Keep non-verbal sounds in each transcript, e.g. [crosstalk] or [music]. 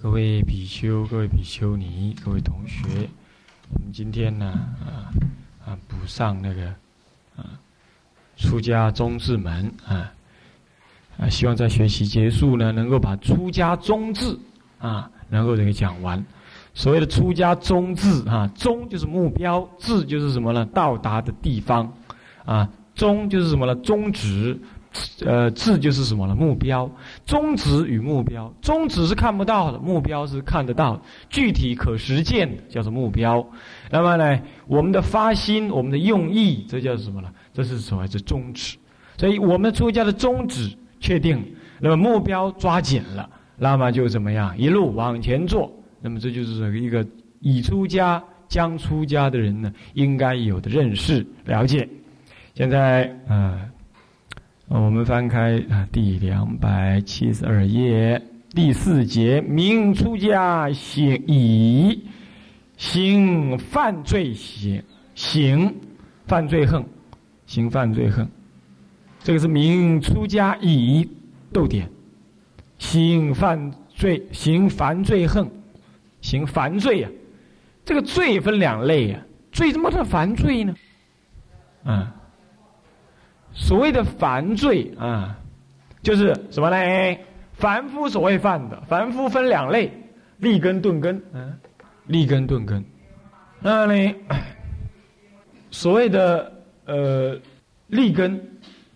各位比丘、各位比丘尼、各位同学，我们今天呢，啊啊，补上那个啊出家宗智门啊啊，希望在学习结束呢，能够把出家宗智啊能够这个讲完。所谓的出家宗智啊，宗就是目标，智就是什么呢？到达的地方啊，宗就是什么呢？宗旨。呃，志就是什么呢？目标、宗旨与目标，宗旨是看不到的，目标是看得到，具体可实践的叫做目标。那么呢，我们的发心、我们的用意，这叫什么呢？这是所谓的宗旨。所以，我们出家的宗旨确定，那么目标抓紧了，那么就怎么样？一路往前做。那么，这就是一个已出家、将出家的人呢，应该有的认识、了解。现在，呃。我们翻开啊，第两百七十二页第四节，明出家行以行犯罪行行犯罪恨，行犯罪恨，这个是明出家以逗点，行犯罪行犯罪恨，行犯罪呀，这个罪分两类呀，罪怎么叫犯罪呢？啊。所谓的凡罪啊，就是什么呢？凡夫所谓犯的，凡夫分两类：立根、钝根。嗯，立根、钝根。那呢，所谓的呃立根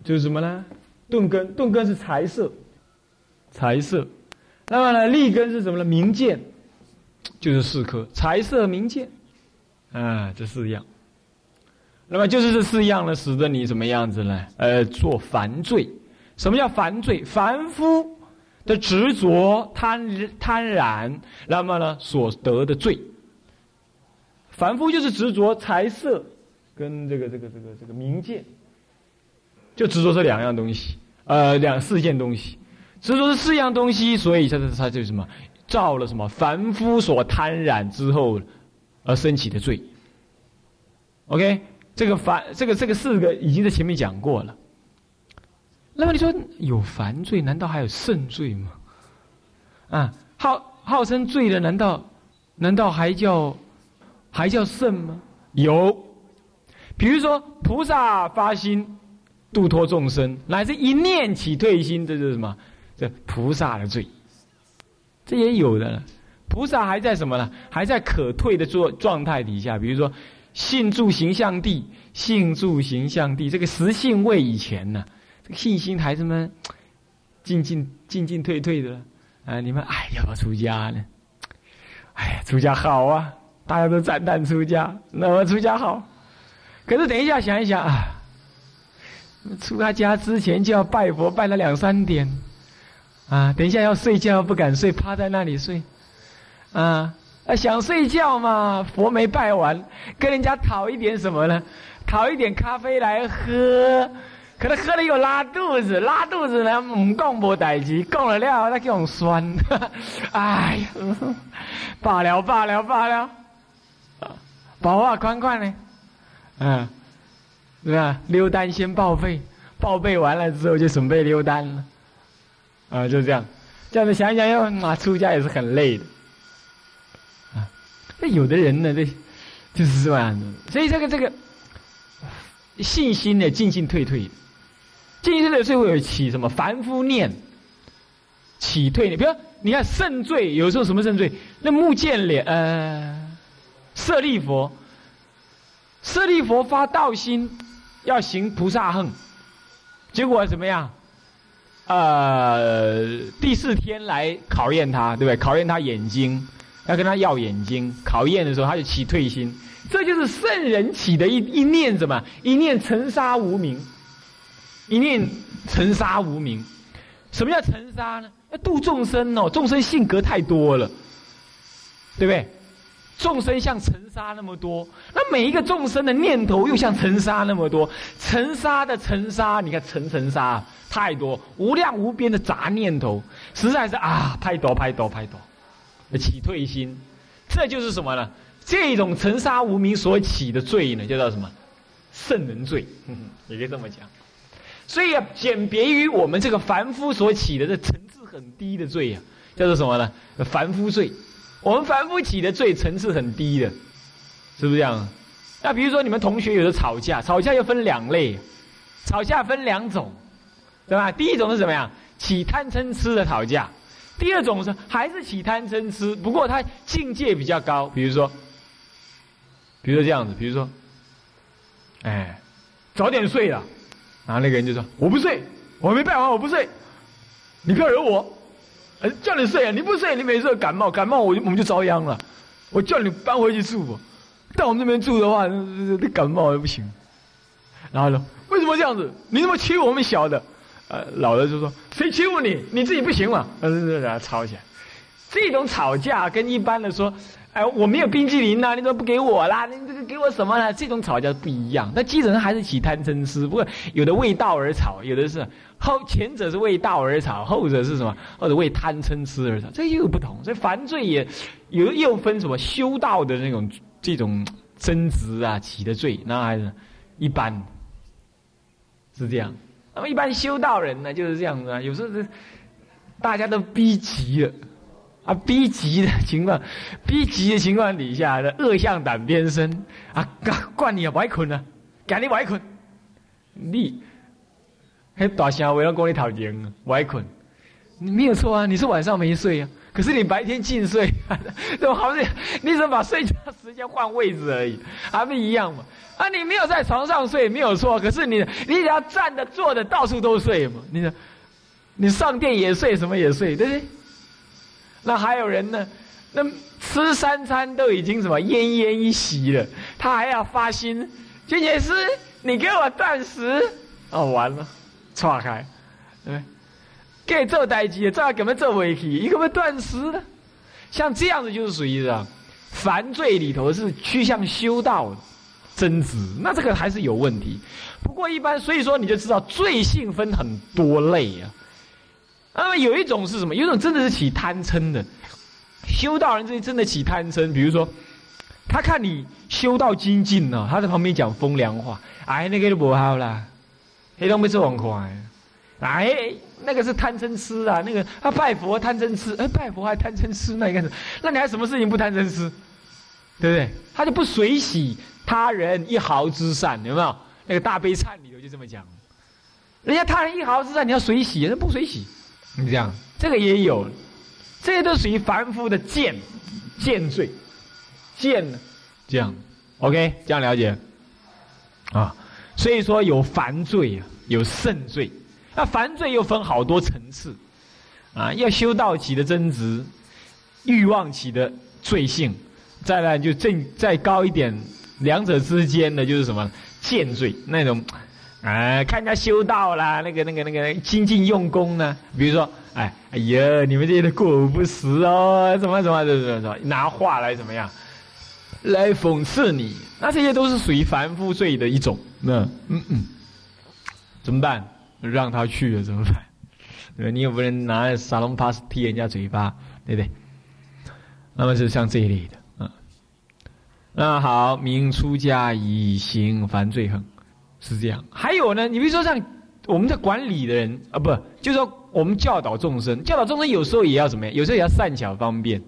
就是什么呢？钝根，钝根是财色，财色。那么呢，立根是什么呢？明见，就是四颗：财色、明见。啊，这四样。那么就是这四样呢，使得你什么样子呢？呃，做凡罪。什么叫凡罪？凡夫的执着、贪贪婪，那么呢所得的罪。凡夫就是执着财色，跟这个这个这个这个名见，就执着这两样东西，呃，两四件东西，执着这四样东西，所以他他他就什么，造了什么凡夫所贪染之后而升起的罪。OK。这个凡这个这个四个已经在前面讲过了。那么你说有凡罪，难道还有圣罪吗？啊，号号称罪的，难道难道还叫还叫圣吗？有，比如说菩萨发心度脱众生，乃至一念起退心，这是什么？这菩萨的罪，这也有的。菩萨还在什么呢？还在可退的状状态底下，比如说。信住形象地，信住形象地，这个实性位以前呢，这个信心孩子们进进进进退退的，啊，你们哎要不要出家呢？哎呀，出家好啊，大家都赞叹出家，那么出家好。可是等一下想一想啊，出他家之前就要拜佛拜了两三点，啊，等一下要睡觉不敢睡，趴在那里睡，啊。啊，想睡觉嘛？佛没拜完，跟人家讨一点什么呢？讨一点咖啡来喝，可能喝了又拉肚子，拉肚子呢，唔讲无代志，讲了了那叫酸。[laughs] 哎呀，罢了罢了罢了，保啊宽宽呢？嗯，对吧？溜单先报废，报备完了之后就准备溜单了。啊，就这样，这样子想想要啊，出家也是很累的。那有的人呢，这就是这样的，所以这个这个信心呢，进进退退，进进退退，会有起什么凡夫念，起退呢？比如你看圣罪，有时候什么圣罪？那目犍连呃，舍利佛，舍利佛发道心，要行菩萨恨，结果怎么样？呃，第四天来考验他，对不对？考验他眼睛。要跟他要眼睛，考验的时候他就起退心，这就是圣人起的一一念什么？一念尘沙无名，一念尘沙无名。什么叫尘沙呢？要度众生哦，众生性格太多了，对不对？众生像尘沙那么多，那每一个众生的念头又像尘沙那么多，尘沙的尘沙，你看尘尘沙太多，无量无边的杂念头，实在是啊，拍多拍多拍多。起退心，这就是什么呢？这种尘沙无名所起的罪呢，叫做什么？圣人罪，也可以这么讲。所以啊，简别于我们这个凡夫所起的这层次很低的罪呀，叫做什么呢？凡夫罪。我们凡夫起的罪层次很低的，是不是这样？那比如说你们同学有的吵架，吵架又分两类，吵架分两种，对吧？第一种是怎么样？起贪嗔痴的吵架。第二种是还是起贪嗔痴，不过他境界比较高。比如说，比如说这样子，比如说，哎，早点睡了，然后那个人就说：“我不睡，我没办法，我不睡，你不要惹我。”叫你睡啊！你不睡，你每次感冒，感冒我就我们就遭殃了。我叫你搬回去住，到我们这边住的话，那感冒也不行。然后呢，为什么这样子？你怎么欺负我们小的？呃，老的就说：谁欺负你？你自己不行嘛？呃，然后吵起来。这种吵架跟一般的说。哎，我没有冰淇淋呐，你怎么不给我啦？你这个给我什么呢？这种吵架不一样，那基本上还是起贪嗔痴。不过有的为道而吵，有的是后前者是为道而吵，后者是什么？或者为贪嗔痴而吵，这又不同。所以犯罪也有又分什么修道的那种这种争执啊起的罪，那还是一般是这样。那么一般修道人呢就是这样子啊，有时候是大家都逼急了。啊，逼急的情况，逼急的情况底下的恶向胆边生啊！惯你啊，歪困啊，赶你歪困，你，还大声为了讲你头前啊，歪困，你没有错啊，你是晚上没睡啊，可是你白天尽睡，[laughs] 怎么好像你怎么把睡觉时间换位置而已，还不一样嘛？啊，你没有在床上睡没有错，可是你你只要站着坐着到处都睡嘛，你你上殿也睡，什么也睡，对不对？那还有人呢？那吃三餐都已经什么奄奄一息了，他还要发心，金姐师，你给我断食，哦，完了，岔开，对，给做代机，这样根本做不起，你可不断食呢？像这样子就是属于啊，犯罪里头是趋向修道增值，那这个还是有问题。不过一般，所以说你就知道罪性分很多类啊。那么有一种是什么？有一种真的是起贪嗔的，修道人这真的起贪嗔。比如说，他看你修道精进呢，他在旁边讲风凉话，哎，那个就不好啦，黑东没吃完快，哎，那个是贪嗔痴啊，那个他拜佛贪嗔痴，哎，拜佛还贪嗔痴，那你干什么？那你还什么事情不贪嗔痴？对不对？他就不随喜他人一毫之善，有没有？那个大悲忏里头就这么讲，人家他人一毫之善，你要随喜，那不随喜。你这样，这个也有，这些都属于凡夫的贱，贱罪，贱呢，这样，OK，这样了解，啊，所以说有凡罪啊，有圣罪，那凡罪又分好多层次，啊，要修道起的真执，欲望起的罪性，再来就正再高一点，两者之间的就是什么贱罪那种。哎，看人家修道啦，那个、那个、那个精进用功呢。比如说，哎，哎呀，你们这些过午不食哦，怎么怎么怎么怎么，拿话来怎么样，来讽刺你，那这些都是属于凡夫罪的一种。那，嗯嗯，怎么办？让他去了怎么办？对你又不能拿沙龙 pass 踢人家嘴巴，对不对？那么是像这一类的，嗯。那好，明出家以行犯罪行。是这样，还有呢，你比如说像我们在管理的人啊，不，就是说我们教导众生，教导众生有时候也要怎么样？有时候也要善巧方便。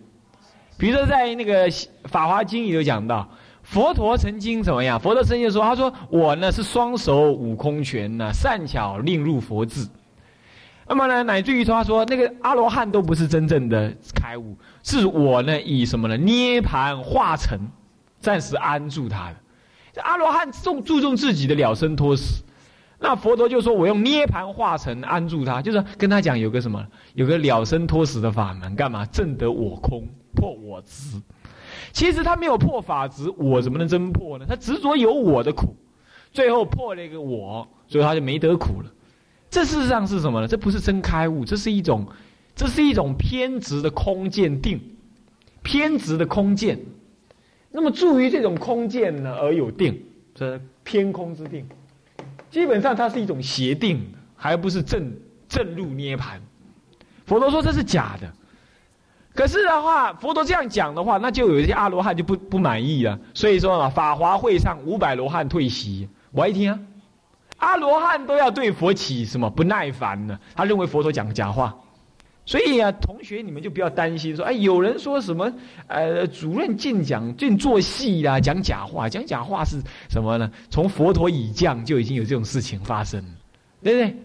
比如说在那个《法华经》里头讲到，佛陀曾经怎么样？佛陀曾经说，他说我呢是双手悟空拳呢，善巧令入佛智。那么呢，乃至于说他说那个阿罗汉都不是真正的开悟，是我呢以什么呢？涅盘化成，暂时安住他的。阿罗汉重注重自己的了生脱死，那佛陀就说：“我用涅盘化成安住他，就是跟他讲有个什么，有个了生脱死的法门，干嘛证得我空，破我执。其实他没有破法执，我怎么能真破呢？他执着有我的苦，最后破了一个我，所以他就没得苦了。这事实上是什么呢？这不是真开悟，这是一种，这是一种偏执的空见定，偏执的空见。”那么，助于这种空见呢而有定，这偏空之定，基本上它是一种邪定，还不是正正入涅盘。佛陀说这是假的，可是的话，佛陀这样讲的话，那就有一些阿罗汉就不不满意了。所以说嘛，法华会上五百罗汉退席，我一听啊，阿罗汉都要对佛起什么不耐烦呢？他认为佛陀讲假话，所以啊，同学你们就不要担心说，哎，有人说什么，呃，主任净讲净做戏啦，讲假话，讲假话是什么呢？从佛陀已降就已经有这种事情发生，对不对？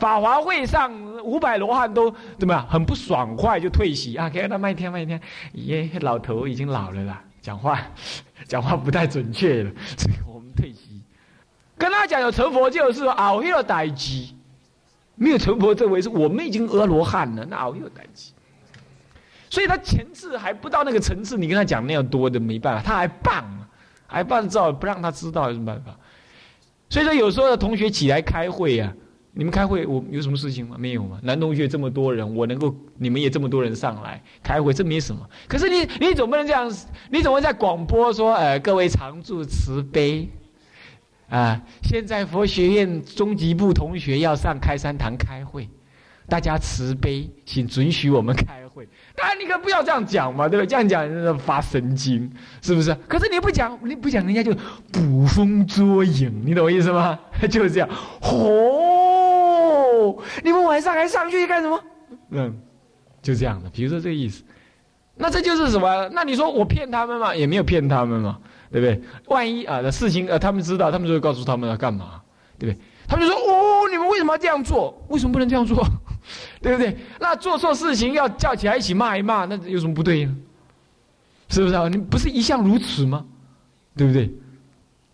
法华会上五百罗汉都怎么样？很不爽快就退席啊，给他慢一天慢一天，耶，老头已经老了啦，讲话 [laughs] 讲话不太准确了，所以我们退席。跟他讲有成佛就是熬夜待机。没有成佛这回事，我们已经阿罗汉了，那熬有担心？所以他前次还不到那个层次，你跟他讲那样多的没办法，他还棒，还办照不让他知道有什么办法？所以说有时候同学起来开会啊，你们开会我有什么事情吗？没有吗？男同学这么多人，我能够你们也这么多人上来开会，这没什么。可是你你总不能这样，你怎么在广播说，呃，各位常住慈悲。啊！现在佛学院中级部同学要上开山堂开会，大家慈悲，请准许我们开会。当然，你可不要这样讲嘛，对不对？这样讲是发神经，是不是？可是你不讲，你不讲，人家就捕风捉影，你懂我意思吗？[laughs] 就是这样。哦，你们晚上还上去干什么？嗯，就这样的。比如说这个意思，那这就是什么？那你说我骗他们嘛？也没有骗他们嘛。对不对？万一啊，的事情呃，他们知道，他们就会告诉他们要干嘛，对不对？他们就说：“哦，你们为什么要这样做？为什么不能这样做？[laughs] 对不对？那做错事情要叫起来一起骂一骂，那有什么不对呢？是不是啊？你不是一向如此吗？对不对？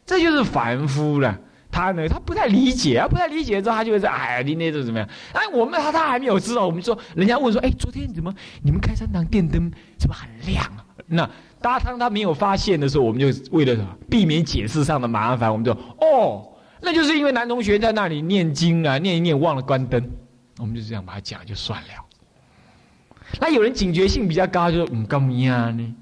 这就是凡夫了。他呢，他不太理解啊，不太理解之后，他就会说：哎，你那种怎么样？哎，我们他他还没有知道。我们说，人家问说：哎，昨天怎么你们开三堂电灯怎么很亮啊？那。”当他没有发现的时候，我们就为了避免解释上的麻烦，我们就哦，那就是因为男同学在那里念经啊，念一念忘了关灯，我们就这样把他讲就算了。那有人警觉性比较高，就说嗯，干嘛呢？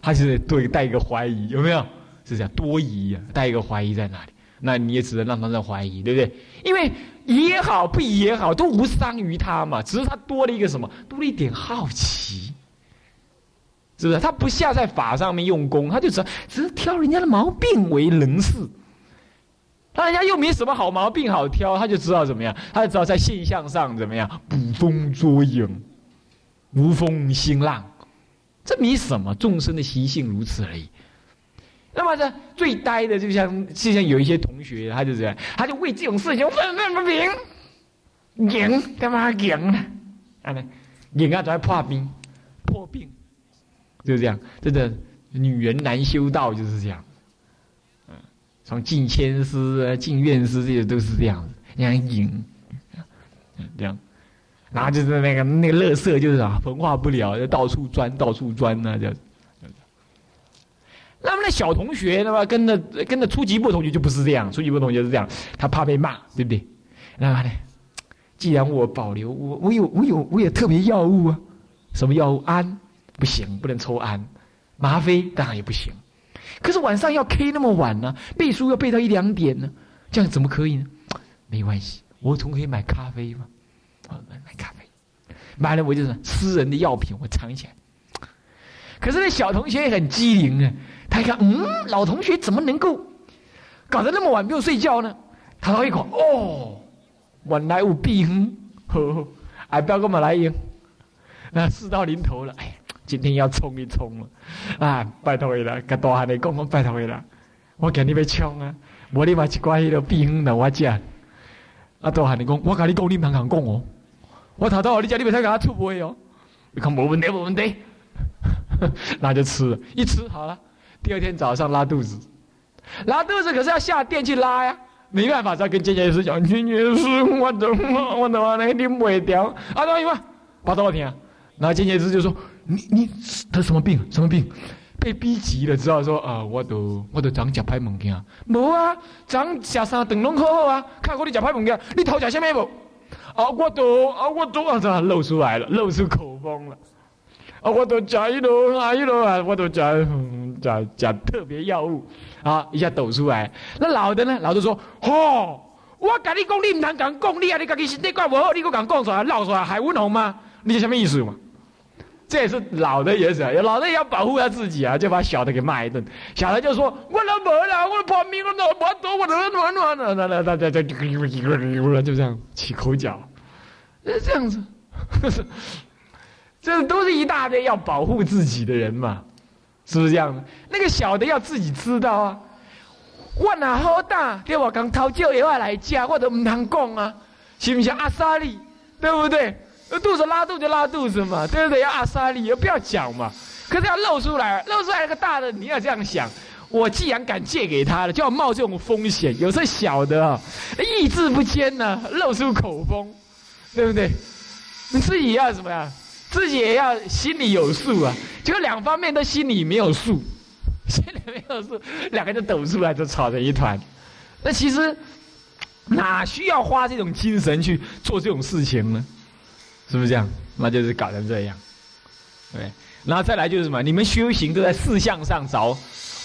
他就是对带一个怀疑，有没有？是这样多疑啊，带一个怀疑在那里，那你也只能让他在怀疑，对不对？因为也好，不也好，都无伤于他嘛，只是他多了一个什么？多了一点好奇。是不是他不下在法上面用功，他就只只是挑人家的毛病为人事，他人家又没什么好毛病好挑，他就知道怎么样，他就知道在现象上怎么样捕风捉影，无风兴浪，这没什么，众生的习性如此而已。那么这最呆的，就像就像有一些同学，他就这样，他就为这种事情愤愤不平，赢干嘛赢呢？啊，赢啊，就要破病，破病。就是这样，真的，女人难修道就是这样。嗯，从进谦师、进院师这些都是这样子，这样引，这样，然后就是那个那个乐色就是啊，焚化不了，就到处钻，到处钻呢，这样。那么那小同学，那么跟着跟着初级部同学就不是这样，初级部同学是这样，他怕被骂，对不对？那么呢，既然我保留，我我有我有我有特别药物啊，什么药物安？不行，不能抽安，吗啡当然也不行。可是晚上要 K 那么晚呢，背书要背到一两点呢，这样怎么可以呢？没关系，我总可以买咖啡嘛，买买咖啡，买了我就是私人的药品，我藏起来。可是那小同学也很机灵啊，他一看，嗯，老同学怎么能够搞得那么晚没有睡觉呢？他喝一口，哦，晚来无病，呵呵，哎，不要跟我来用，那事到临头了，哎。今天要冲一冲了，啊！拜托你了，跟大汉你讲，我拜托你了，我今日要冲啊！无你买一罐迄个冰粉来我食。啊，大汉你讲，我跟你讲，你唔通讲哦。我头头你家你别太给他出卖哦。你看没问题，没问题。[laughs] 那就吃，一吃好了。第二天早上拉肚子，拉肚子可是要下店去拉呀，没办法再跟建业师讲，建业师我怎么我怎么那拎不掉？啊，等一会，把多少天？然后建业师就说。你你得什么病？什么病？被逼急了，知道说啊，我都我都长食歹物件。无啊，长食三顿拢好好啊。看过你食歹物件，你偷食什么无？啊，我都啊，我都啊，这露出来了，露出口风了。啊，我都食一路啊一路啊，我都食食食特别药物啊，一下抖出来。那老的呢？老的说：吼，我跟你讲，你唔通讲讲，你啊，你家己身体怪不好，你搁讲讲出来，闹出来还温红吗？你是什么意思嘛？这也是老的也是，老的也要保护他自己啊，就把小的给骂一顿。小的就说：“我都没了，我跑命了，我我躲我暖暖暖的，那那那那那就就就就就这样起口角，是这样子。这都是一大堆要保护自己的人嘛，是不是这样的？那个小的要自己知道啊。我哪好大，对我刚偷酒也要来家，我都唔通讲啊，是不是阿萨利？对不对？肚子拉肚子拉肚子嘛，对不对？要阿萨利，不要讲嘛。可是要露出来，露出来那个大的，你要这样想。我既然敢借给他了，就要冒这种风险。有时候小的啊，意志不坚呢，露出口风，对不对？你自己要怎么样？自己也要心里有数啊。就两方面都心里没有数，[laughs] 心里没有数，两个人抖出来就吵成一团。那其实哪需要花这种精神去做这种事情呢？是不是这样？那就是搞成这样，对。然后再来就是什么？你们修行都在四相上找。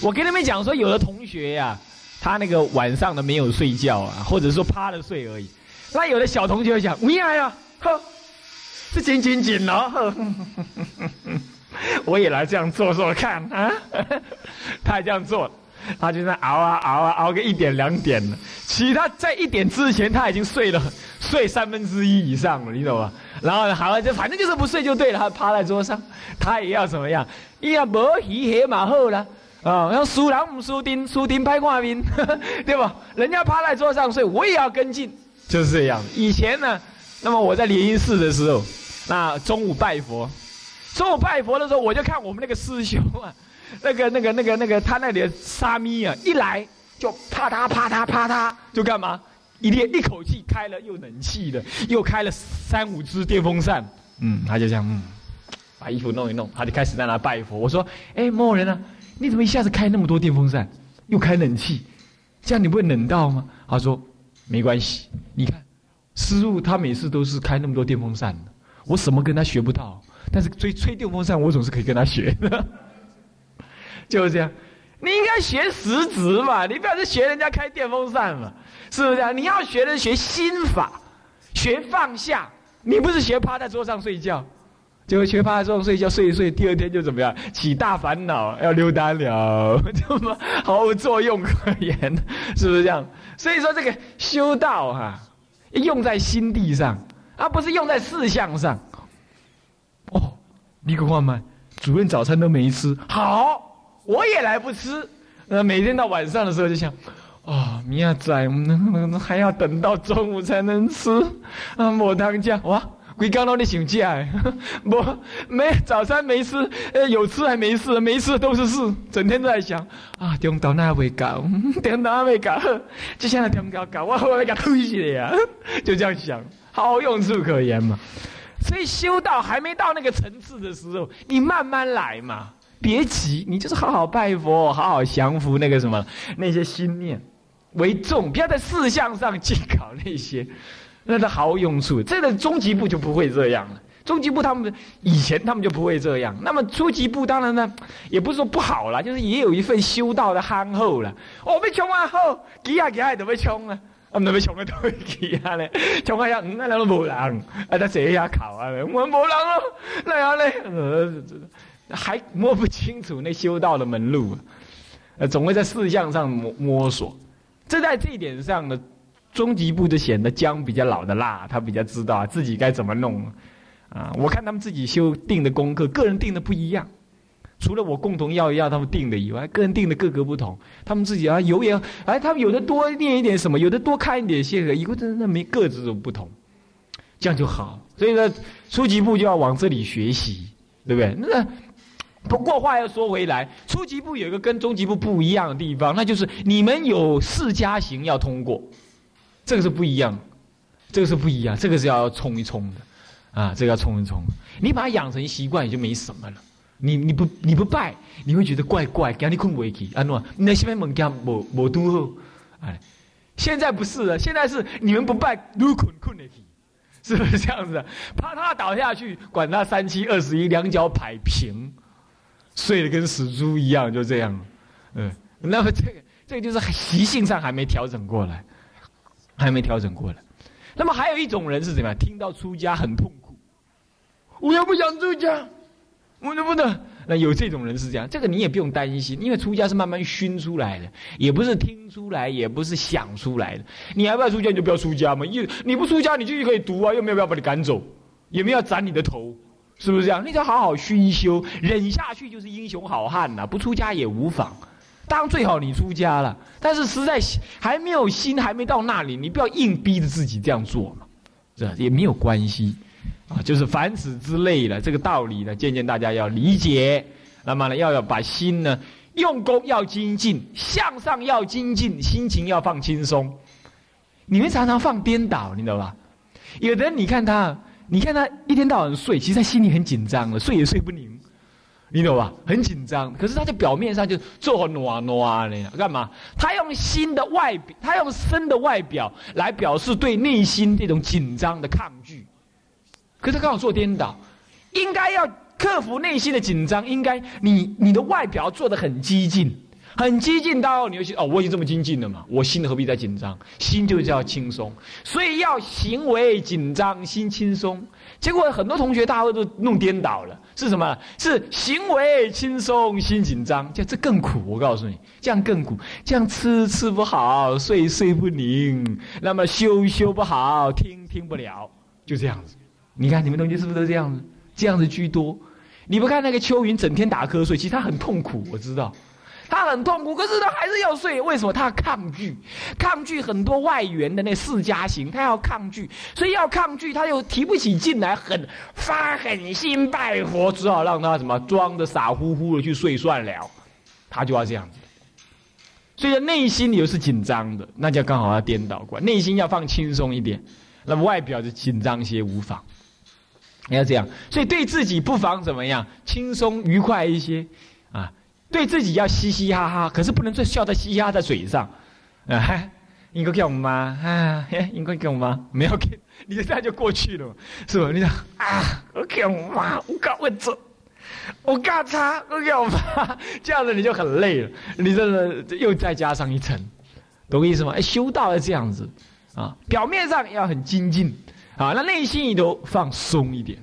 我跟你们讲说，有的同学呀，他那个晚上的没有睡觉啊，或者说趴着睡而已。那有的小同学会讲：“喂呀，呵，是紧紧紧了，呵，[laughs] 我也来这样做做看啊。[laughs] ”他也这样做，他就在熬啊熬啊熬个一点两点了。其他在一点之前，他已经睡了睡三分之一以上了，你懂吗？然后好了，就反正就是不睡就对了。他趴在桌上，他也要怎么样？要无鱼黑马后啦。啊，要输人不输丁，输丁拍挂面，[laughs] 对吧？人家趴在桌上睡，我也要跟进，就是这样。以前呢，那么我在莲音寺的时候，那中午拜佛，中午拜佛的时候，我就看我们那个师兄啊，[laughs] 那个、那个、那个、那个，他那里的沙弥啊，一来就啪嗒啪嗒啪嗒，就干嘛？一列一口气开了又冷气的，又开了三五只电风扇，嗯，他就这样，嗯，把衣服弄一弄，他就开始在那拜佛。我说，哎，某某人啊？你怎么一下子开那么多电风扇，又开冷气，这样你不会冷到吗？他说没关系，你看师傅他每次都是开那么多电风扇的，我什么跟他学不到，但是吹吹电风扇我总是可以跟他学的，[laughs] 就是这样。你应该学实质嘛，你不要是学人家开电风扇嘛，是不是这样？你要学的学心法，学放下，你不是学趴在桌上睡觉。就学趴在桌上睡觉睡一睡，第二天就怎么样起大烦恼，要溜达了，[laughs] 这么毫无作用可言，是不是这样？所以说这个修道哈，用在心地上，而不是用在事项上。哦，你可看嘛，主任早餐都没吃，好，我也来不吃。那每天到晚上的时候就想，啊，明仔还要等到中午才能吃，啊，抹汤酱哇。鬼刚到你想家，不 [laughs] 没早餐没吃，呃有吃还没事，没吃都是事，整天都在想啊，中岛那未搞，[laughs] 中岛未搞，接下来中岛搞，我我要给推起来呀，[laughs] 就这样想，毫无用处可言嘛。所以修道还没到那个层次的时候，你慢慢来嘛，别急，你就是好好拜佛，好好降服那个什么那些心念为重，不要在事项上去搞那些。那是毫无用处。这个中级部就不会这样了。中级部他们以前他们就不会这样。那么初级部当然呢，也不是说不好了，就是也有一份修道的憨厚了。哦，被冲啊，好，几下几下都被穷啊，啊，都被穷的都会几下嘞，穷啊，嗯，那都无人，啊，他这下考啊，我无人咯，那样嘞，还摸不清楚那修道的门路，呃，总会在事项上摸摸索。这在这一点上呢。中级部就显得姜比较老的辣，他比较知道自己该怎么弄，啊，我看他们自己修定的功课，个人定的不一样，除了我共同要一要他们定的以外，个人定的各个不同，他们自己啊有也，哎，他们有的多念一点什么，有的多看一点些个，以后真的没各自都不同，这样就好。所以呢，初级部就要往这里学习，对不对？那不过话又说回来，初级部有一个跟中级部不一样的地方，那就是你们有四家行要通过。这个是不一样，这个是不一样，这个是要冲一冲的，啊，这个要冲一冲。你把它养成习惯，也就没什么了。你你不你不拜，你会觉得怪怪，给你困不起。安诺，你那西边猛家某某都后，哎，现在不是了，现在是你们不拜都困困得起，是不是这样子？怕他倒下去，管他三七二十一，两脚摆平，睡得跟死猪一样，就这样。嗯，那么这个这个就是习性上还没调整过来。还没调整过来，那么还有一种人是怎么样？听到出家很痛苦，我又不想出家，我能不能？那有这种人是这样，这个你也不用担心，因为出家是慢慢熏出来的，也不是听出来，也不是想出来的。你要不要出家，你就不要出家嘛。你你不出家，你就可以读啊，又没有必要把你赶走，也没有斩你的头，是不是这样？你就好好熏修，忍下去就是英雄好汉呐。不出家也无妨，当然最好你出家了。但是实在还没有心，还没到那里，你不要硬逼着自己这样做嘛，这也没有关系啊。就是凡此之类的这个道理呢，渐渐大家要理解。那么呢，要要把心呢用功要精进，向上要精进，心情要放轻松。你们常常放颠倒，你知道吧？有的人你看他。你看他一天到晚睡，其实他心里很紧张的，睡也睡不宁，你懂吧？很紧张，可是他在表面上就做暖暖的，干嘛？他用心的外表，他用身的外表来表示对内心这种紧张的抗拒。可是刚好做颠倒，应该要克服内心的紧张，应该你你的外表做的很激进。很激进到你就心哦，我已经这么精进了嘛，我心何必再紧张？心就叫轻松，所以要行为紧张，心轻松。结果很多同学大会都弄颠倒了，是什么？是行为轻松，心紧张，这这更苦。我告诉你，这样更苦，这样吃吃不好，睡睡不宁，那么修修不好，听听不了，就这样子。你看你们同学是不是都这样子？这样子居多。你不看那个秋云整天打瞌睡，其实他很痛苦，我知道。他很痛苦，可是他还是要睡。为什么？他抗拒，抗拒很多外缘的那四家行，他要抗拒，所以要抗拒，他又提不起劲来，很发狠心拜佛，只好让他什么装的傻乎乎的去睡算了。他就要这样子，所以内心里又是紧张的，那就刚好要颠倒过来，内心要放轻松一点，那么外表就紧张些无妨。你要这样，所以对自己不妨怎么样，轻松愉快一些啊。对自己要嘻嘻哈哈，可是不能再笑在嘻嘻哈哈在嘴上，啊，应该叫我吗？啊，应该叫我吗？没有给，你这样就过去了，是吧？你讲啊，我叫我妈，我搞我做，我干他，我叫我妈，这样子你就很累了，你这个又再加上一层，懂我意思吗？哎，修道要这样子啊，表面上要很精进啊，那内心里头放松一点。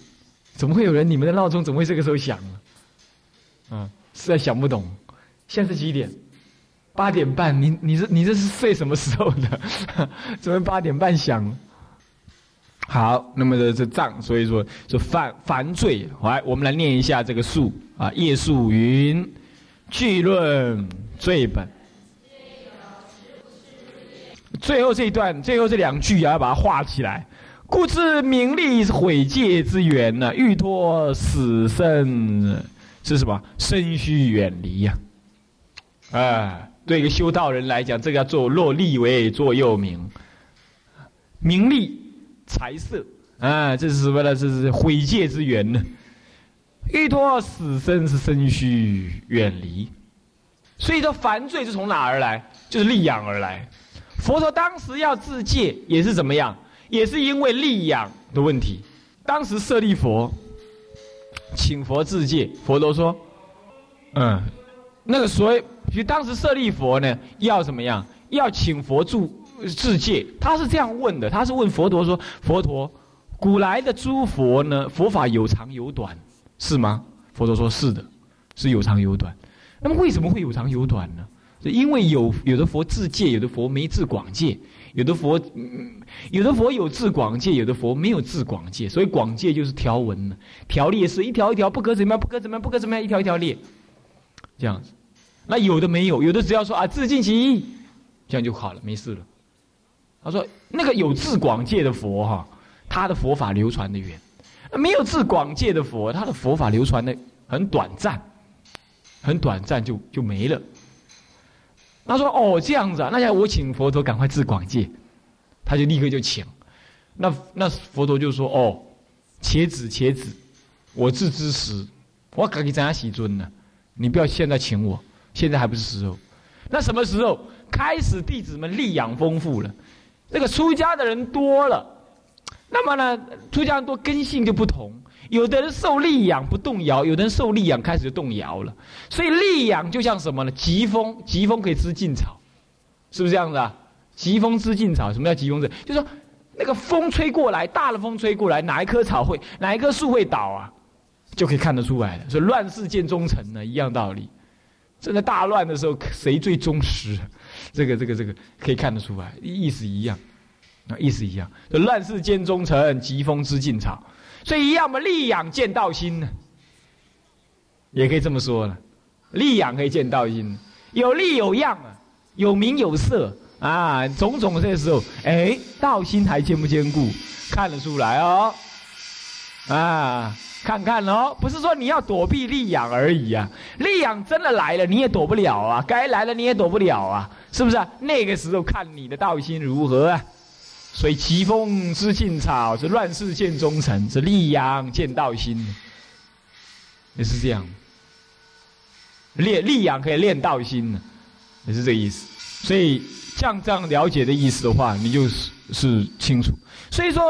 怎么会有人？你们的闹钟怎么会这个时候响呢？嗯。实在想不懂，现在是几点？八点半。你你这你这是睡什么时候的？[laughs] 怎么八点半响？好，那么这这藏，所以说说犯犯罪。来，我们来念一下这个数啊。叶树云，句论罪本。最后这一段，最后这两句也要把它画起来。故知名利毁戒之源呢，欲脱死生。是什么？身须远离呀！哎，对一个修道人来讲，这个要做落利为座右铭。名利、财色，啊，这是什么呢？这是毁戒之源呢。欲脱死生是身须远离，所以说凡罪是从哪而来？就是利养而来。佛陀当时要自戒，也是怎么样？也是因为利养的问题。当时舍利佛。请佛自戒，佛陀说：“嗯，那个所以，其实当时舍利佛呢，要怎么样？要请佛助自戒。他是这样问的，他是问佛陀说：‘佛陀，古来的诸佛呢，佛法有长有短，是吗？’佛陀说：‘是的，是有长有短。’那么为什么会有长有短呢？因为有有的佛自戒，有的佛没自广戒。”有的佛，有的佛有自广界，有的佛没有自广界，所以广界就是条文呢，条列是一条一条不可怎么样，不可怎么样，不可怎么样，一条一条列，这样子。那有的没有，有的只要说啊自尽其意，这样就好了，没事了。他说那个有自广界的佛哈，他的佛法流传的远；没有自广界的佛，他的佛法流传的很短暂，很短暂就就没了。他说：“哦，这样子啊，那要我请佛陀赶快治广戒。”他就立刻就请。那那佛陀就说：“哦，且止且止，我自知时，我赶紧在他洗尊呢。你不要现在请我，现在还不是时候。那什么时候开始弟子们力养丰富了，那个出家的人多了，那么呢，出家人多根性就不同。”有的人受力养不动摇，有的人受力养开始就动摇了。所以力养就像什么呢？疾风，疾风可以知劲草，是不是这样子啊？疾风知劲草，什么叫疾风知？就是说那个风吹过来，大的风吹过来，哪一棵草会，哪一棵树会倒啊？就可以看得出来了。所以乱世见忠臣呢，一样道理。正在大乱的时候，谁最忠实？这个这个这个可以看得出来，意思一样。那意思一样，就乱世间忠臣，疾风知劲草，所以一样嘛，利养见道心呢，也可以这么说了，利养可以见道心，有利有样啊，有名有色啊，种种这时候，哎，道心还坚不坚固，看得出来哦，啊，看看哦，不是说你要躲避利养而已啊，利养真的来了你也躲不了啊，该来了你也躲不了啊，是不是？那个时候看你的道心如何啊。所以奇风知劲草，是乱世见忠臣，是溧阳见道心，也是这样。练溧阳可以练道心呢，也是这个意思。所以像这样了解的意思的话，你就是是清楚。所以说，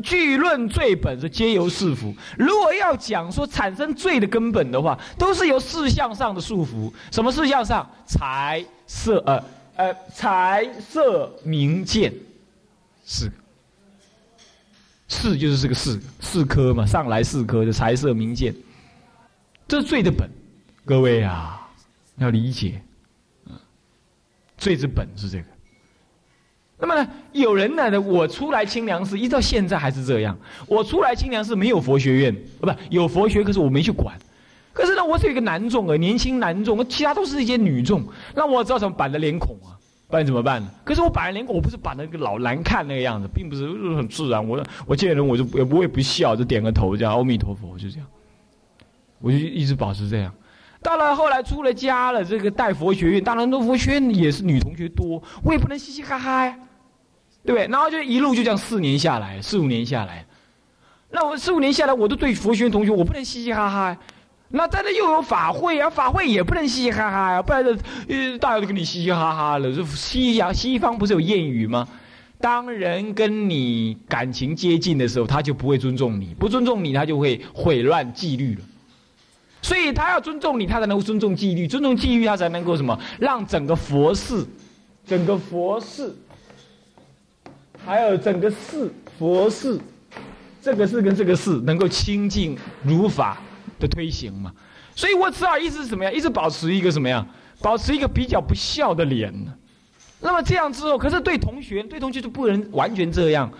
据论罪本是皆由是福。如果要讲说产生罪的根本的话，都是由四项上的束缚。什么四项上？财色呃呃财色名见。四个，四就是这个四四颗嘛，上来四颗的财色名见，这是罪的本，各位啊，要理解，罪之本是这个。那么呢，有人呢，我出来清凉寺，一到现在还是这样。我出来清凉寺没有佛学院，不有佛学，可是我没去管。可是呢，我是一个男众啊，年轻男众，其他都是一些女众，那我知道什么板的脸孔啊。不然怎么办呢？可是我板脸，我不是把那个老难看那个样子，并不是很自然。我我见人我就也不会不笑，就点个头，这样阿弥陀佛，就这样。我就一直保持这样。到了后来出了家了，这个带佛学院，当然那佛学院也是女同学多，我也不能嘻嘻哈哈呀，对不对？然后就一路就这样四年下来，四五年下来，那我四五年下来，我都对佛学院同学，我不能嘻嘻哈哈。那在这又有法会啊，法会也不能嘻嘻哈哈呀，不然呃大家都跟你嘻嘻哈哈了。这西洋西方不是有谚语吗？当人跟你感情接近的时候，他就不会尊重你，不尊重你，他就会毁乱纪律了。所以他要尊重你，他才能够尊重纪律，尊重纪律，他才能够什么？让整个佛寺，整个佛寺，还有整个寺佛寺，这个寺跟这个寺能够清净如法。的推行嘛，所以我只好一直怎么样，一直保持一个什么样，保持一个比较不笑的脸？那么这样之后，可是对同学，对同学就不能完全这样。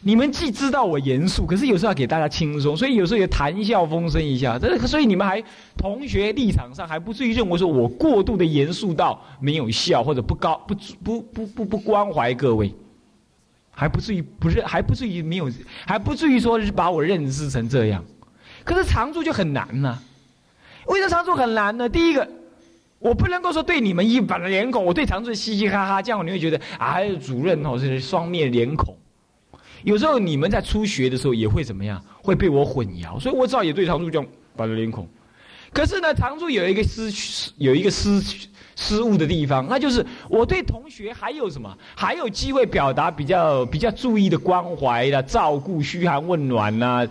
你们既知道我严肃，可是有时候要给大家轻松，所以有时候也谈笑风生一下。这所以你们还同学立场上还不至于认为说我过度的严肃到没有笑，或者不高不不不不不关怀各位，还不至于不认，还不至于没有，还不至于说是把我认知成这样。可是常住就很难呢，为什么常住很难呢？第一个，我不能够说对你们一板的脸孔，我对常住嘻嘻哈哈，这样你会觉得啊，主任哦是双面脸孔。有时候你们在初学的时候也会怎么样，会被我混淆，所以我只好也对常住这样板着脸孔。可是呢，常住有一个失有一个失失误的地方，那就是我对同学还有什么，还有机会表达比较比较注意的关怀啦、照顾、嘘寒问暖呐。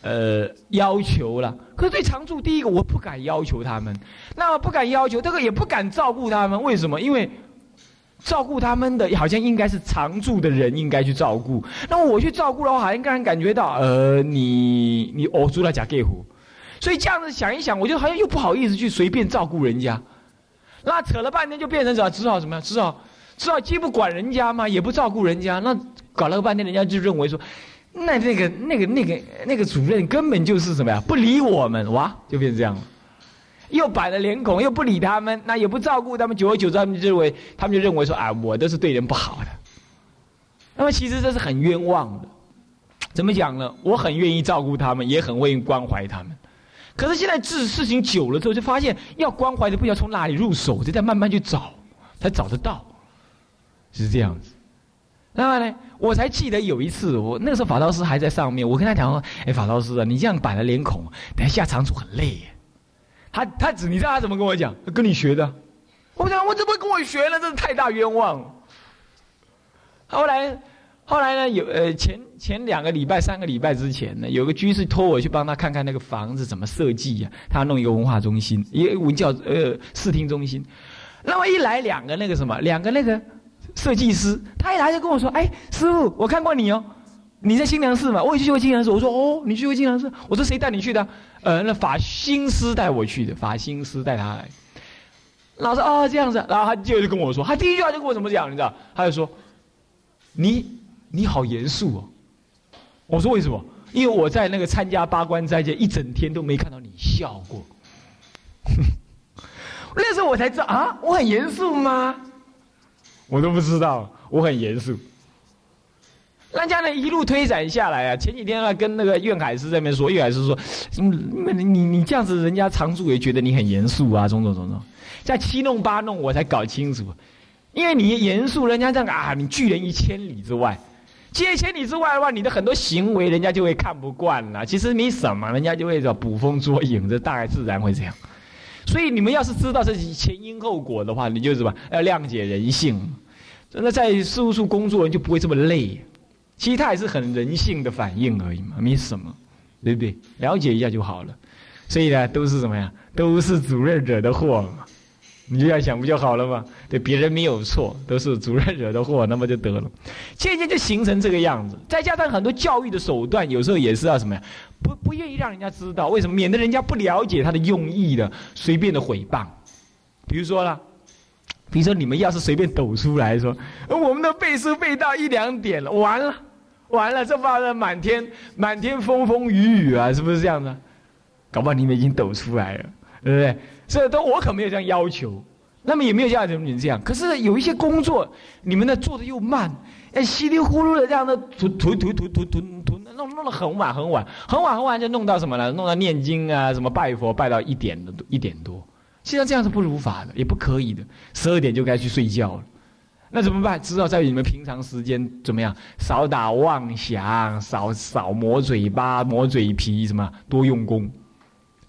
呃，要求了，可是对常住，第一个我不敢要求他们，那么不敢要求，这个也不敢照顾他们，为什么？因为照顾他们的好像应该是常住的人应该去照顾，那么我去照顾的话，好像让人感觉到，呃，你你哦，住了假给，所以这样子想一想，我就好像又不好意思去随便照顾人家，那扯了半天就变成什么？只好怎么样？只好只好既不管人家嘛，也不照顾人家，那搞了个半天，人家就认为说。那那个那个那个那个主任根本就是什么呀？不理我们哇，就变成这样了。又摆了脸孔，又不理他们，那也不照顾他们。久而久之，他们就认为，他们就认为说啊，我都是对人不好的。那么其实这是很冤枉的。怎么讲呢？我很愿意照顾他们，也很愿意关怀他们。可是现在治事情久了之后，就发现要关怀的不知道从哪里入手，就在慢慢去找，才找得到，是这样子。那么呢？我才记得有一次，我那个时候法道师还在上面，我跟他讲说：“哎，法道师啊，你这样板了脸孔，等下下场主很累。”他他只你知道他怎么跟我讲？跟你学的。我想我怎么跟我学呢？真是太大冤枉。后来后来呢？有呃前前两个礼拜、三个礼拜之前呢，有个居士托我去帮他看看那个房子怎么设计呀？他弄一个文化中心，一个文教呃视听中心。那么一来两个那个什么，两个那个。设计师，他一来就跟我说：“哎，师傅，我看过你哦，你在清凉寺嘛？我也去过清凉寺。”我说：“哦，你去过清凉寺？”我说：“谁带你去的？”呃，那法心师带我去的，法心师带他来。老师哦，这样子，然后他接着就跟我说，他第一句话就跟我怎么讲，你知道？他就说：“你你好严肃哦。我说为什么？因为我在那个参加八关斋戒一整天都没看到你笑过。[laughs] 那时候我才知道啊，我很严肃吗？我都不知道，我很严肃。人家呢一路推展下来啊，前几天呢跟那个苑海师在那边说，苑海师说，你你你这样子，人家常住也觉得你很严肃啊，种种种种，在七弄八弄，我才搞清楚，因为你严肃，人家这样啊，你拒人一千里之外，拒一千里之外的话，你的很多行为人家就会看不惯了。其实你什么，人家就会叫捕风捉影，这大概自然会这样。所以你们要是知道这前因后果的话，你就什么要谅解人性，那在事务处工作就不会这么累。其实他也是很人性的反应而已嘛，没什么，对不对？了解一下就好了。所以呢，都是什么呀？都是主任惹的祸嘛。你这样想不就好了吗？对，别人没有错，都是主任惹的祸，那么就得了。渐渐就形成这个样子。再加上很多教育的手段，有时候也是要什么呀？不不愿意让人家知道，为什么？免得人家不了解他的用意的，随便的诽谤。比如说啦。比如说你们要是随便抖出来说，我们的背书背到一两点了，完了。完了，这发生满天满天风风雨雨啊，是不是这样的？搞不好你们已经抖出来了，对不对？所以都我可没有这样要求，那么也没有叫你们这样。可是有一些工作，你们呢做的又慢，哎，稀里糊涂的这样的涂涂涂涂涂涂涂，弄弄得很晚很晚，很晚很晚就弄到什么了？弄到念经啊，什么拜佛拜到一点的一点多。现在这样是不如法的，也不可以的。十二点就该去睡觉了。那怎么办？知道在于你们平常时间怎么样？少打妄想，少少磨嘴巴、磨嘴皮，什么多用功，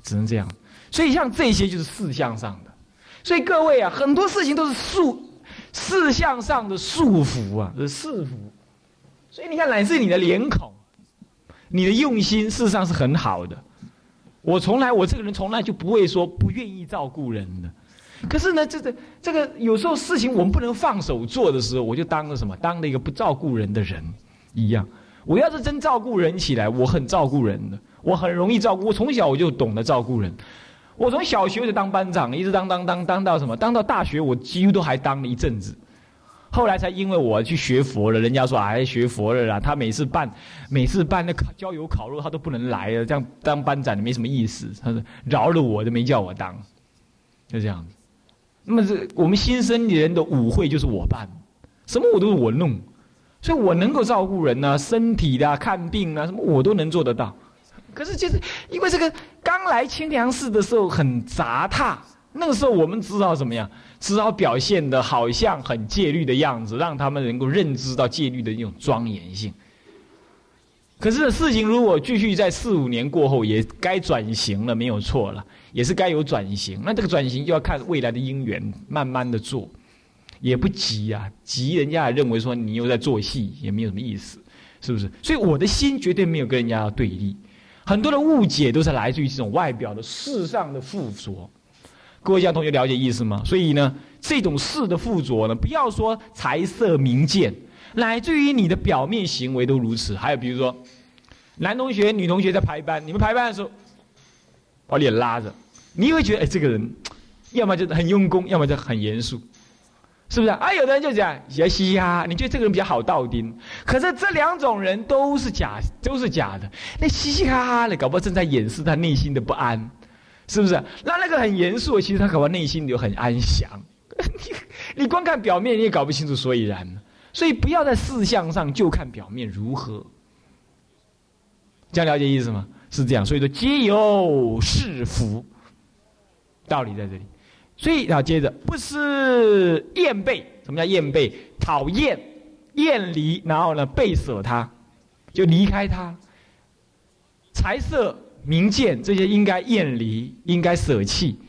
只能这样。所以像这些就是事项上的。所以各位啊，很多事情都是束事项上的束缚啊，是束缚。所以你看，乃至你的脸孔，你的用心，事实上是很好的。我从来，我这个人从来就不会说不愿意照顾人的。可是呢，这个这个有时候事情我们不能放手做的时候，我就当了什么？当了一个不照顾人的人一样。我要是真照顾人起来，我很照顾人的，我很容易照顾。我从小我就懂得照顾人。我从小学就当班长，一直当当当当到什么？当到大学，我几乎都还当了一阵子。后来才因为我去学佛了，人家说哎学佛了啦，他每次办每次办那郊游烤肉，他都不能来了，这样当班长没什么意思。他说饶了我，都没叫我当，就这样子。那么这我们新生人的舞会就是我办，什么我都是我弄，所以我能够照顾人呢，身体的看病啊，什么我都能做得到。可是就是因为这个刚来清凉寺的时候很杂沓，那个时候我们知道怎么样，只好表现的好像很戒律的样子，让他们能够认知到戒律的那种庄严性。可是事情如果继续在四五年过后，也该转型了，没有错了，也是该有转型。那这个转型就要看未来的因缘，慢慢的做，也不急啊。急人家认为说你又在做戏，也没有什么意思，是不是？所以我的心绝对没有跟人家对立。很多的误解都是来自于这种外表的世上的附着。各位家同学了解意思吗？所以呢，这种事的附着呢，不要说财色名见。乃至于你的表面行为都如此，还有比如说，男同学、女同学在排班，你们排班的时候，把脸拉着，你会觉得哎，这个人，要么就很用功，要么就很严肃，是不是？啊，有的人就讲嘻嘻哈哈，你觉得这个人比较好道丁，可是这两种人都是假，都是假的。那嘻嘻哈哈的，搞不好正在掩饰他内心的不安，是不是？那那个很严肃，其实他搞不好内心就很安详。你 [laughs] 你光看表面，你也搞不清楚所以然。所以不要在事项上就看表面如何，这样了解意思吗？是这样。所以说皆有是福，道理在这里。所以啊，接着不是厌背，什么叫厌背？讨厌、厌离，然后呢，背舍他，就离开他。财色名见这些应该厌离，应该舍弃，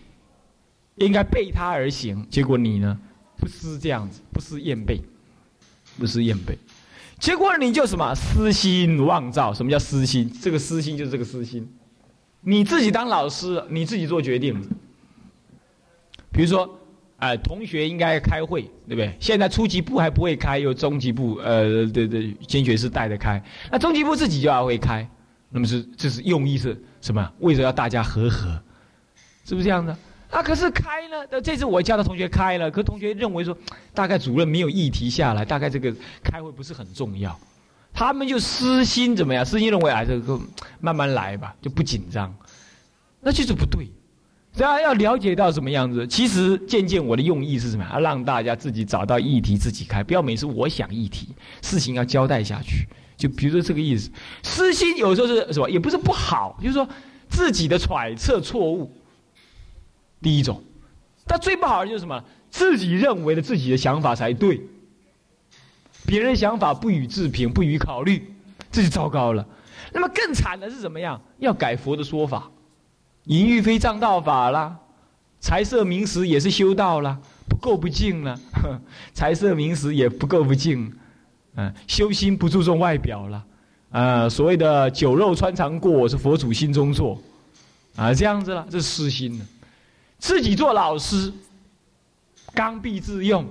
应该背他而行。结果你呢，不是这样子，不是厌背。不是厌背，结果你就什么私心妄造？什么叫私心？这个私心就是这个私心，你自己当老师，你自己做决定。比如说，哎，同学应该开会，对不对？现在初级部还不会开，有中级部，呃，对对，监学师带着开。那中级部自己就要会开，那么是这是用意是什么？为什么要大家和和，是不是这样的？啊，可是开呢？这次我叫他同学开了，可同学认为说，大概主任没有议题下来，大概这个开会不是很重要，他们就私心怎么样？私心认为啊，这个慢慢来吧，就不紧张，那就是不对。大家要了解到什么样子？其实渐渐我的用意是什么？要让大家自己找到议题，自己开，不要每次我想议题，事情要交代下去。就比如说这个意思，私心有时候是什么？也不是不好，就是说自己的揣测错误。第一种，但最不好的就是什么？自己认为的自己的想法才对，别人想法不予置评、不予考虑，这就糟糕了。那么更惨的是怎么样？要改佛的说法，淫欲非正道法啦，财色名食也是修道啦，不够不净了。[laughs] 财色名食也不够不净，嗯，修心不注重外表了，啊，所谓的酒肉穿肠过是佛祖心中坐，啊，这样子了，这是私心了。自己做老师，刚愎自用，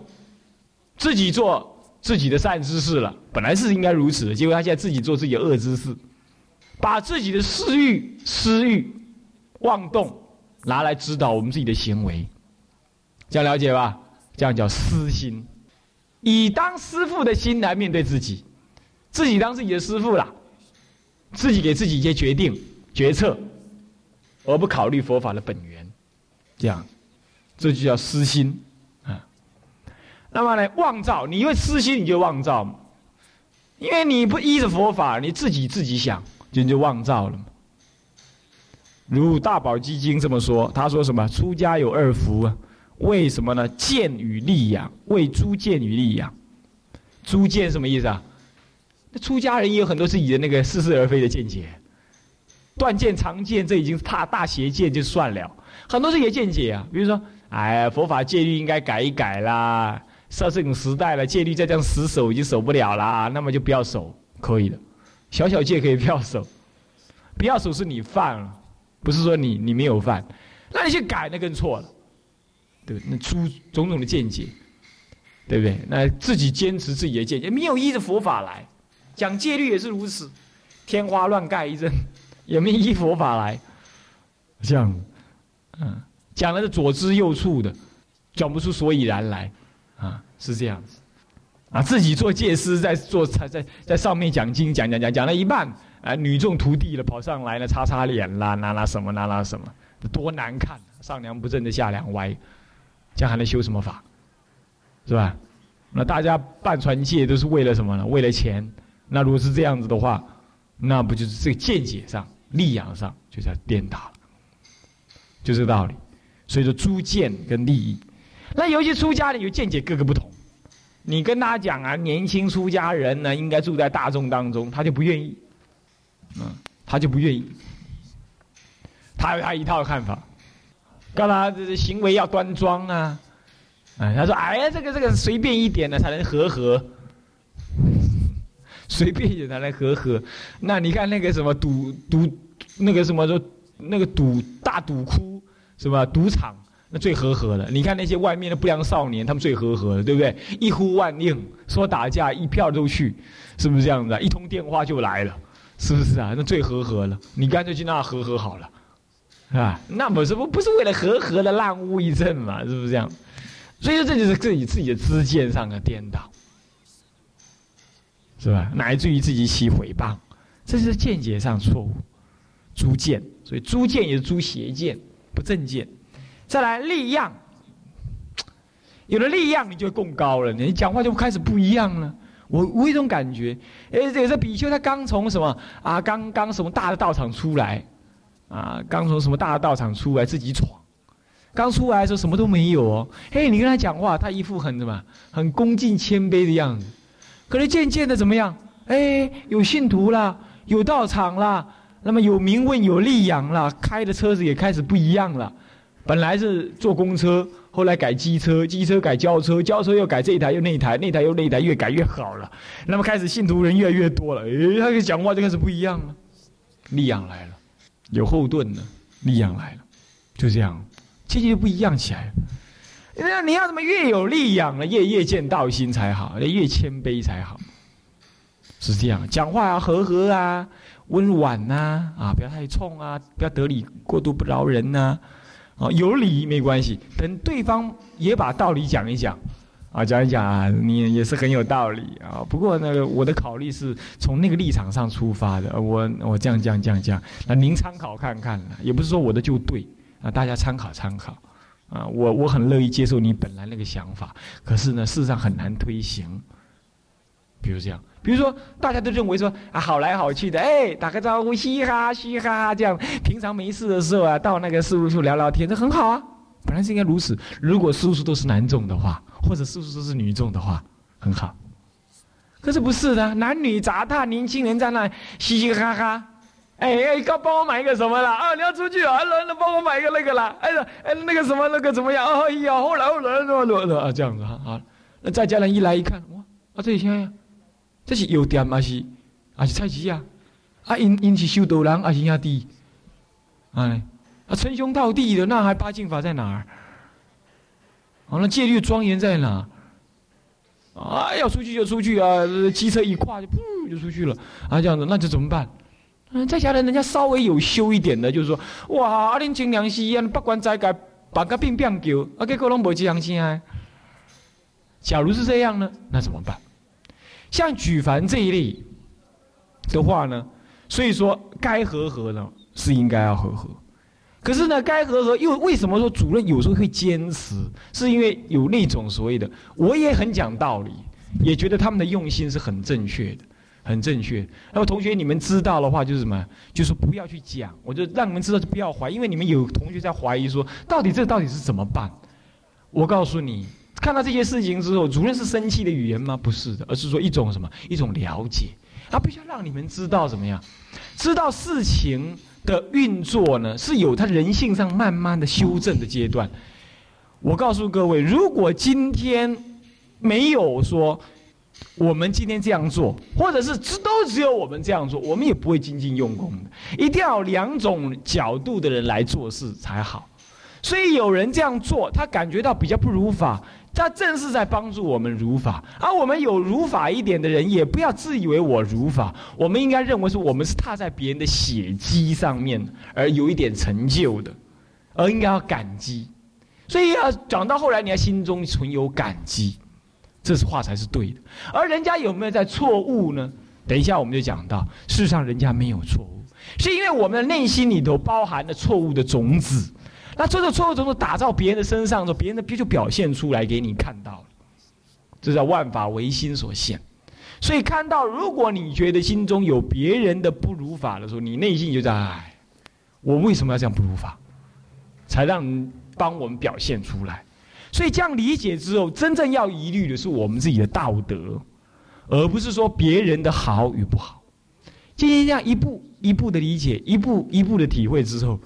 自己做自己的善知识了。本来是应该如此的，结果他现在自己做自己的恶知识，把自己的私欲、私欲、妄动拿来指导我们自己的行为，这样了解吧？这样叫私心，以当师傅的心来面对自己，自己当自己的师傅了，自己给自己一些决定、决策，而不考虑佛法的本源。这样，这就叫私心啊。那么呢，妄造，你因为私心你就妄造，因为你不依着佛法，你自己自己想，就就妄造了嘛。如大宝基金这么说，他说什么？出家有二福啊，为什么呢？见与利养，为诸见与利养。诸见什么意思啊？那出家人也有很多自己的那个似是而非的见解，断见、常见，这已经是大大邪见就算了。很多这些见解啊，比如说，哎，佛法戒律应该改一改啦。上这种时代了，戒律再这样死守已经守不了啦，那么就不要守，可以的。小小戒可以不要守，不要守是你犯了，不是说你你没有犯。那你去改，那更错了，对不对？那出种种的见解，对不对？那自己坚持自己的见解，没有依着佛法来讲戒律也是如此，天花乱盖一阵，也没依佛法来，这样。嗯，讲的是左支右绌的，讲不出所以然来，啊，是这样子，啊，自己做戒师，在做在在在上面讲经，讲讲讲讲了一半，啊，女众徒弟了跑上来了，擦擦脸啦，拿拿什么拿拿什么，多难看，上梁不正的下梁歪，这样还能修什么法，是吧？那大家办传戒都是为了什么呢？为了钱。那如果是这样子的话，那不就是这个见解上、利养上就在颠倒了。就这个道理，所以说诸见跟利益，那尤其出家人有见解各个不同，你跟他讲啊，年轻出家人呢应该住在大众当中，他就不愿意，嗯，他就不愿意，他有他一套看法，干嘛？这这行为要端庄啊，哎，他说哎呀这个这个随便一点的才能和和，[laughs] 随便一点才能和和，那你看那个什么赌赌那个什么说。那个赌大赌窟是吧？赌场那最和和的。你看那些外面的不良少年，他们最和和的，对不对？一呼万应，说打架一票都去，是不是这样子？啊一通电话就来了，是不是啊？那最和和了。你干脆去那和和好了，是吧？那不是不不是为了和和的烂污一阵嘛？是不是这样？所以说这就是自己自己的知见上的颠倒，是吧？乃至于自己起诽谤，这是见解上错误。诸见，所以诸见也是诸邪见，不正见。再来力样，有了力样，你就更高了，你讲话就开始不一样了。我我有一种感觉，哎，有这比丘他刚从什么啊，刚刚什么大的道场出来，啊，刚从什么大的道场出来自己闯，刚出来的时候什么都没有哦。嘿，你跟他讲话，他一副很什么，很恭敬谦卑的样子。可是渐渐的怎么样？哎，有信徒啦，有道场啦。那么有名问有利养了，开的车子也开始不一样了。本来是坐公车，后来改机车，机车改轿车，轿车又改这一台又那一台，那台又那一台，越改越好了。那么开始信徒人越来越多了，诶，他讲话就开始不一样了。力量来了，有后盾了，力量来了，就这样，渐渐就不一样起来了。那你要怎么越有力养了，越越见道心才好，越谦卑才好。是这样，讲话要和和啊。温婉呐，啊，不要太冲啊，不要得理过度不饶人呐，啊，有理没关系，等对方也把道理讲一讲，啊，讲一讲啊，你也是很有道理啊。不过呢我的考虑是从那个立场上出发的，我我这样这样这样这样，那您参考看看也不是说我的就对啊，大家参考参考。啊，我我很乐意接受你本来那个想法，可是呢，事实上很难推行。比如这样，比如说大家都认为说啊，好来好去的，哎，打个招呼，嘻哈嘻哈，这样平常没事的时候啊，到那个事务处聊聊天，这很好啊，本来是应该如此。如果叔叔都是男众的话，或者叔叔都是女众的话，很好。可是不是的，男女杂沓，年轻人在那嘻嘻哈哈。哎哎，刚帮我买一个什么了？啊，你要出去啊？那那帮我买一个那个了？哎呀，哎那个什么那个怎么样？哎呀，后来后来怎么怎啊这样子哈啊？那在家人一来一看，哇啊这里现这是药店还是还是菜市啊？啊因因是修道人还是兄弟？哎啊称兄道弟的，那还八敬法在哪儿？啊那戒律庄严在哪？啊要出去就出去啊，机车一跨就噗就出去了啊这样子，那就怎么办？嗯，在家人人家稍微有修一点的，就是说，哇，阿恁清凉寺啊，不管在个把个病病叫，啊，结果拢无这样心啊。假如是这样呢，那怎么办？像举凡这一类的话呢，所以说该和和呢是应该要和和，可是呢，该和和又为什么说主任有时候会坚持？是因为有那种所谓的，我也很讲道理，也觉得他们的用心是很正确的。很正确。那么同学，你们知道的话就是什么？就是不要去讲，我就让你们知道，就不要怀疑，因为你们有同学在怀疑说，到底这到底是怎么办？我告诉你，看到这些事情之后，主任是生气的语言吗？不是的，而是说一种什么？一种了解。他必须要让你们知道怎么样？知道事情的运作呢，是有他人性上慢慢的修正的阶段。我告诉各位，如果今天没有说。我们今天这样做，或者是只都只有我们这样做，我们也不会精进用功的。一定要两种角度的人来做事才好。所以有人这样做，他感觉到比较不如法，他正是在帮助我们如法。而我们有如法一点的人，也不要自以为我如法，我们应该认为说我们是踏在别人的血迹上面而有一点成就的，而应该要感激。所以要讲到后来，你要心中存有感激。这是话才是对的，而人家有没有在错误呢？等一下我们就讲到，事实上人家没有错误，是因为我们的内心里头包含了错误的种子。那这个错误种子打到别人的身上的时候，别人的就表现出来给你看到了。这叫万法唯心所现。所以看到，如果你觉得心中有别人的不如法的时候，你内心就在：我为什么要这样不如法？才让帮我们表现出来。所以这样理解之后，真正要疑虑的是我们自己的道德，而不是说别人的好与不好。今天这样一步一步的理解，一步一步的体会之后，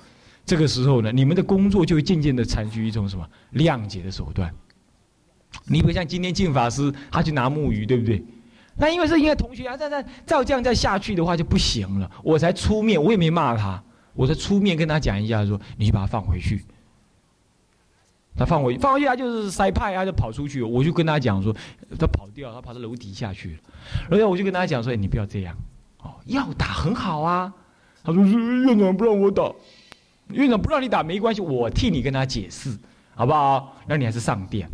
这个时候呢，你们的工作就会渐渐的采取一种什么谅解的手段。你比如像今天净法师他去拿木鱼，对不对？那因为是因为同学啊，再再照这样再下去的话就不行了。我才出面，我也没骂他，我才出面跟他讲一下，说你把他放回去。他放回去放回去，他就是塞派，他就跑出去。我就跟他讲说，他跑掉，他跑到楼底下去了。然后我就跟他讲说，你不要这样，哦，要打很好啊。他说院长不让我打，院长不让你打没关系，我替你跟他解释，好不好？那你还是上殿。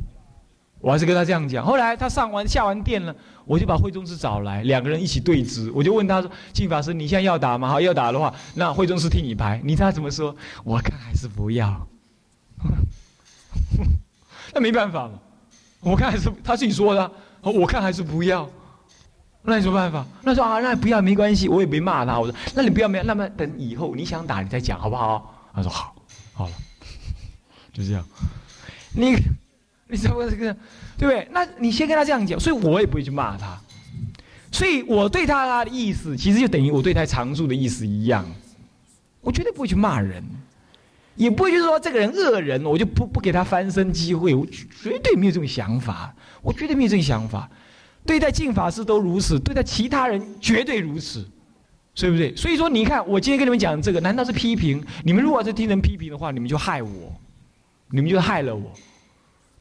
我还是跟他这样讲。后来他上完下完殿了，我就把慧宗师找来，两个人一起对峙。我就问他说：“净法师，你现在要打吗？好，要打的话，那慧宗师替你排。你猜他怎么说？我看还是不要。[laughs] ”那没办法了，我看还是他自己说的，我看还是不要。那有什么办法？那说啊，那不要没关系，我也没骂他。我说，那你不要没，那么等以后你想打你再讲好不好？他说好，好了，[laughs] 就这样。你你怎么这个？对不对？那你先跟他这样讲，所以我也不会去骂他。所以我对他他的意思，其实就等于我对他常住的意思一样。我绝对不会去骂人。也不会就是说这个人恶人，我就不不给他翻身机会，我绝对没有这种想法，我绝对没有这种想法。对待净法师都如此，对待其他人绝对如此，对不对？所以说，你看我今天跟你们讲这个，难道是批评？你们如果是听人批评的话，你们就害我，你们就害了我，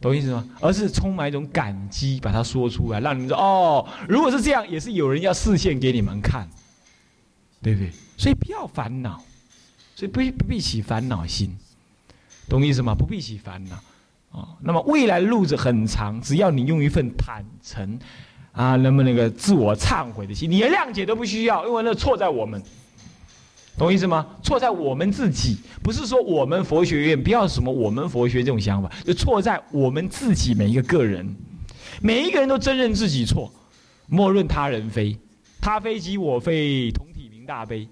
懂意思吗？而是充满一种感激，把它说出来，让你们说哦，如果是这样，也是有人要示现给你们看，对不对？所以不要烦恼。所以不不必起烦恼心，懂意思吗？不必起烦恼。哦，那么未来路子很长，只要你用一份坦诚，啊，那么那个自我忏悔的心，你连谅解都不需要，因为那错在我们，懂意思吗？错在我们自己，不是说我们佛学院不要什么我们佛学这种想法，就错在我们自己每一个个人，每一个人都真认自己错，莫论他人非，他非即我非，同体名大悲。